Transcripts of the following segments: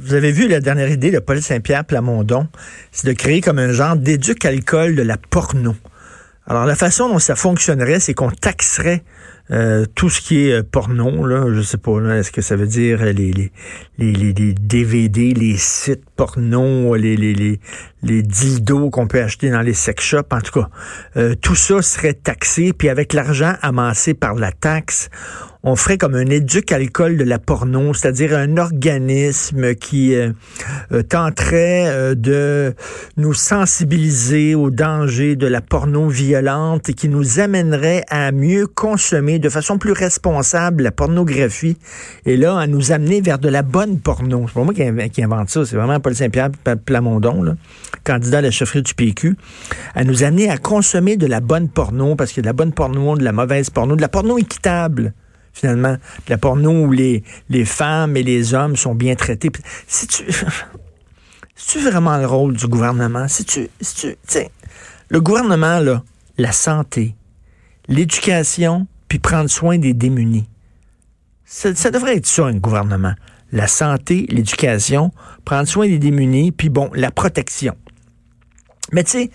Vous avez vu la dernière idée de Paul Saint-Pierre Plamondon, c'est de créer comme un genre d'éduc-alcool de la porno. Alors la façon dont ça fonctionnerait, c'est qu'on taxerait euh, tout ce qui est euh, porno, là, je sais pas, est-ce que ça veut dire les, les, les, les, DVD, les sites porno, les, les, les, les dildos qu'on peut acheter dans les sex shops, en tout cas, euh, tout ça serait taxé, puis avec l'argent amassé par la taxe, on ferait comme un éduc-alcool de la porno, c'est-à-dire un organisme qui euh, euh, tenterait euh, de nous sensibiliser aux dangers de la porno violente et qui nous amènerait à mieux consommer de façon plus responsable la pornographie et là, à nous amener vers de la bonne porno. C'est pas moi qui, invente ça, c'est vraiment Paul Saint-Pierre Plamondon, là, candidat à la chefferie du PQ, à nous amener à consommer de la bonne porno, parce qu'il y a de la bonne porno, de la mauvaise porno, de la porno équitable finalement, de la porno où les, les femmes et les hommes sont bien traités. Si tu, tu vraiment le rôle du gouvernement? Si tu, tu, le gouvernement, là, la santé, l'éducation, puis prendre soin des démunis. Ça, devrait être ça, un gouvernement. La santé, l'éducation, prendre soin des démunis, puis bon, la protection. Mais tu sais,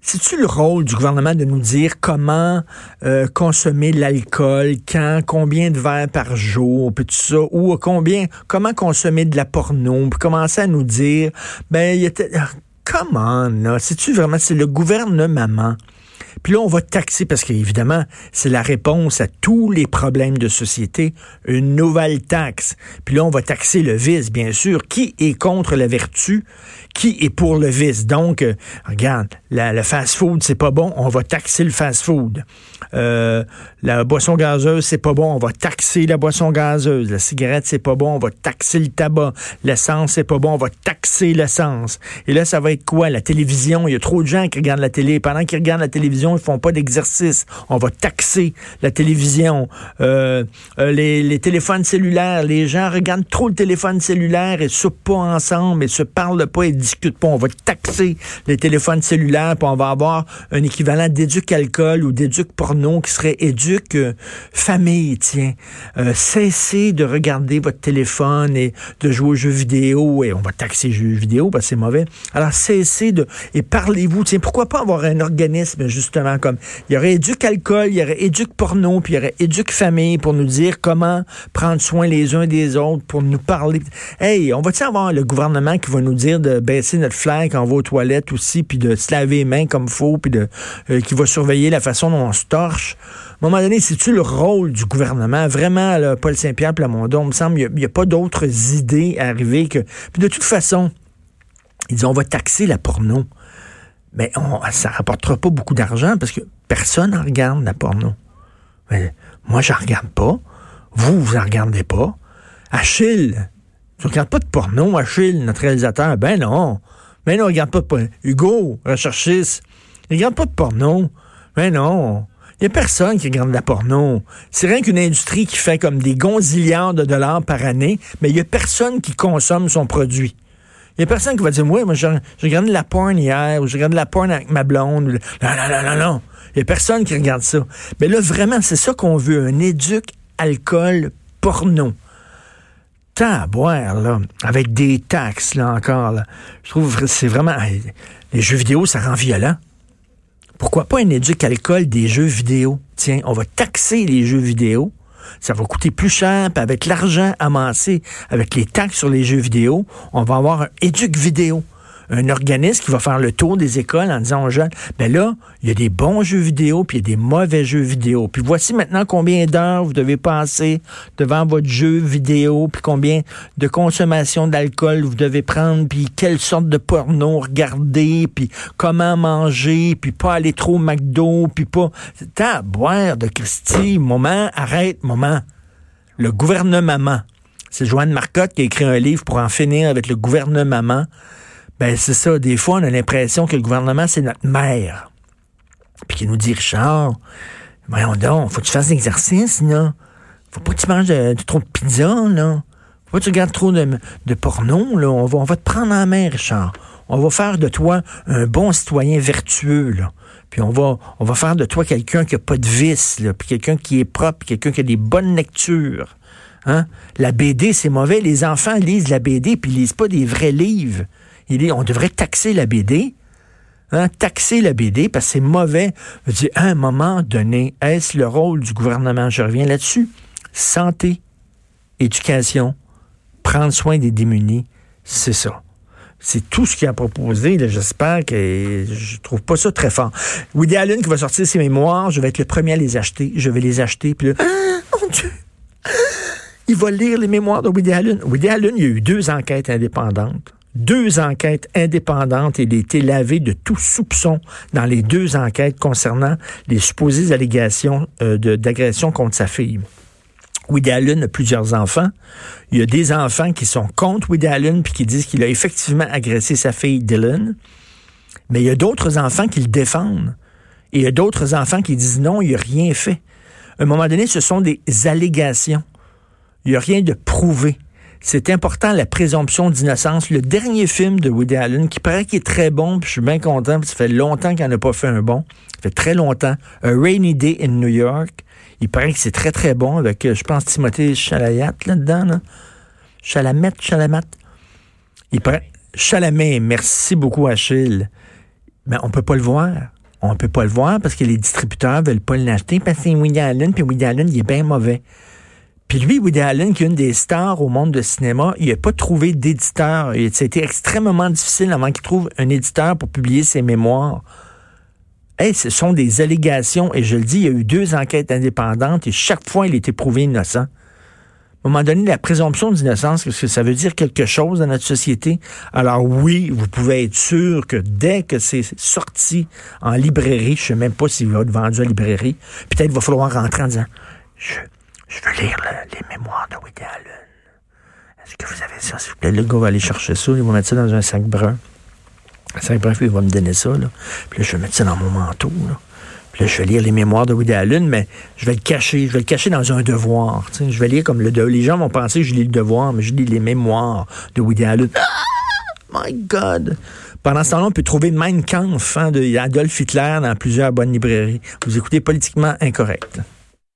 c'est-tu le rôle du gouvernement de nous dire comment euh, consommer l'alcool, quand, combien de verres par jour, puis tout ça, ou combien, comment consommer de la porno, puis commencer à nous dire, ben, il était, comment, là, c'est-tu vraiment, c'est le gouvernement puis là, on va taxer, parce qu'évidemment, c'est la réponse à tous les problèmes de société, une nouvelle taxe. Puis là, on va taxer le vice, bien sûr. Qui est contre la vertu? Qui est pour le vice? Donc, euh, regarde, le fast-food, c'est pas bon, on va taxer le fast-food. Euh, la boisson gazeuse, c'est pas bon, on va taxer la boisson gazeuse. La cigarette, c'est pas bon, on va taxer le tabac. L'essence, c'est pas bon, on va taxer l'essence. Et là, ça va être quoi? La télévision, il y a trop de gens qui regardent la télé. Pendant qu'ils regardent la télévision, ils font pas d'exercice. On va taxer la télévision. Euh, euh, les, téléphones cellulaires, les gens regardent trop le téléphone cellulaire et se pas ensemble et se parlent pas et discutent pas. On va taxer les téléphones cellulaires, puis on va avoir un équivalent d'éduc-alcool ou d'éduc-porno qui serait éduc euh, famille, tiens. cessez de regarder votre téléphone et de jouer aux jeux vidéo et on va taxer les jeux vidéo parce que c'est mauvais. Alors cessez de... Et parlez-vous, tiens, pourquoi pas avoir un organisme justement comme il y aurait éduc alcool, il y aurait éduc porno, puis il y aurait éduc famille pour nous dire comment prendre soin les uns des autres, pour nous parler. Hey, on va-tu avoir le gouvernement qui va nous dire de baisser notre flair quand on va aux toilettes aussi, puis de se laver les mains comme faut, puis de euh, qui va surveiller la façon dont on se torche? À un moment donné, c'est-tu le rôle du gouvernement? Vraiment, Paul Saint-Pierre Plamondon, il me semble, il n'y a, pas d'autres idées à arriver que. Puis de toute façon, ils disent on va taxer la porno mais on, ça rapportera pas beaucoup d'argent parce que personne ne regarde la porno. Moi, je regarde pas. Vous, vous en regardez pas. Achille, tu regardes pas de porno, Achille, notre réalisateur? Ben non. Ben non, regarde pas de porno. Hugo, recherchiste, regarde pas de porno. Ben non. Il n'y a personne qui regarde la porno. C'est rien qu'une industrie qui fait comme des gonzillards de dollars par année, mais il n'y a personne qui consomme son produit. Il n'y a personne qui va dire, moi, moi j'ai regardé la porn hier, ou j'ai regardé la porn avec ma blonde. Non, non, non, non, non. Il n'y a personne qui regarde ça. Mais là, vraiment, c'est ça qu'on veut, un éduc alcool porno. Tant à boire, là, avec des taxes, là, encore, là. Je trouve que c'est vraiment... Les jeux vidéo, ça rend violent. Pourquoi pas un éduc alcool des jeux vidéo? Tiens, on va taxer les jeux vidéo ça va coûter plus cher, puis avec l'argent amassé, avec les taxes sur les jeux vidéo, on va avoir un éduc vidéo un organisme qui va faire le tour des écoles en disant aux jeunes, ben là, il y a des bons jeux vidéo, puis il y a des mauvais jeux vidéo. Puis voici maintenant combien d'heures vous devez passer devant votre jeu vidéo, puis combien de consommation d'alcool vous devez prendre, puis quelle sorte de porno regarder, puis comment manger, puis pas aller trop au McDo, puis pas... C'est à boire de Christy, moment, arrête, moment. Le gouvernement C'est Joanne Marcotte qui a écrit un livre pour en finir avec le gouvernement. Ben, c'est ça. Des fois, on a l'impression que le gouvernement, c'est notre mère. Puis qui nous dit, Richard, voyons donc, faut que tu fasses l'exercice, là. Faut pas que tu manges trop de pizza, là. Faut pas que tu regardes trop de, de porno, là. On va, on va te prendre en main, Richard. On va faire de toi un bon citoyen vertueux, là. Puis on va, on va faire de toi quelqu'un qui a pas de vices, là, puis quelqu'un qui est propre, quelqu'un qui a des bonnes lectures. Hein? La BD, c'est mauvais. Les enfants lisent la BD, puis ils lisent pas des vrais livres. On devrait taxer la BD. Hein? Taxer la BD, parce que c'est mauvais. Je dis, à un moment donné, est-ce le rôle du gouvernement? Je reviens là-dessus. Santé, éducation, prendre soin des démunis, c'est ça. C'est tout ce qu'il a proposé. J'espère que je trouve pas ça très fort. Woody Allen qui va sortir ses mémoires, je vais être le premier à les acheter. Je vais les acheter. Puis là, ah, mon Dieu! Il va lire les mémoires de Woody Allen. Woody Allen, il y a eu deux enquêtes indépendantes. Deux enquêtes indépendantes il a lavé de tout soupçon dans les deux enquêtes concernant les supposées allégations euh, d'agression contre sa fille. Woody Allen a plusieurs enfants. Il y a des enfants qui sont contre Woody Allen puis qui disent qu'il a effectivement agressé sa fille Dylan. Mais il y a d'autres enfants qui le défendent. Et il y a d'autres enfants qui disent non, il n'a rien fait. À un moment donné, ce sont des allégations. Il n'y a rien de prouvé. C'est important, la présomption d'innocence. Le dernier film de Woody Allen, qui paraît qu'il est très bon, puis je suis bien content, que ça fait longtemps qu'il n'a pas fait un bon. Ça fait très longtemps. A Rainy Day in New York. Il paraît que c'est très, très bon avec, euh, je pense, Timothée Chalayat là-dedans. Là. Chalamet, Chalamat. Il paraît... Chalamet, merci beaucoup, Achille. Mais on peut pas le voir. On peut pas le voir parce que les distributeurs veulent pas l'acheter parce que c'est Woody Allen, puis Woody Allen, il est bien mauvais. Puis lui, Woody Allen, qui est une des stars au monde du cinéma, il n'a pas trouvé d'éditeur. C'était extrêmement difficile avant qu'il trouve un éditeur pour publier ses mémoires ce sont des allégations, et je le dis, il y a eu deux enquêtes indépendantes, et chaque fois, il était prouvé innocent. À un moment donné, la présomption d'innocence, parce que ça veut dire quelque chose dans notre société. Alors oui, vous pouvez être sûr que dès que c'est sorti en librairie, je sais même pas s'il va être vendu à librairie, peut-être va falloir rentrer en disant, je, veux lire de Allen. Est-ce que vous avez ça, s'il vous plaît? Le gars va aller chercher ça, il va mettre ça dans un sac brun. C'est bref, il va me donner ça. Puis là, je vais mettre ça dans mon manteau. Puis là, je vais lire les mémoires de Woody Allen, mais je vais le cacher. Je vais le cacher dans un devoir. Je vais lire comme le devoir. Les gens vont penser que je lis le devoir, mais je lis les mémoires de Woody Allen. Ah! My God! Pendant ce temps-là, on peut trouver Mein Kampf hein, de Adolf Hitler dans plusieurs bonnes librairies. Vous écoutez Politiquement Incorrect.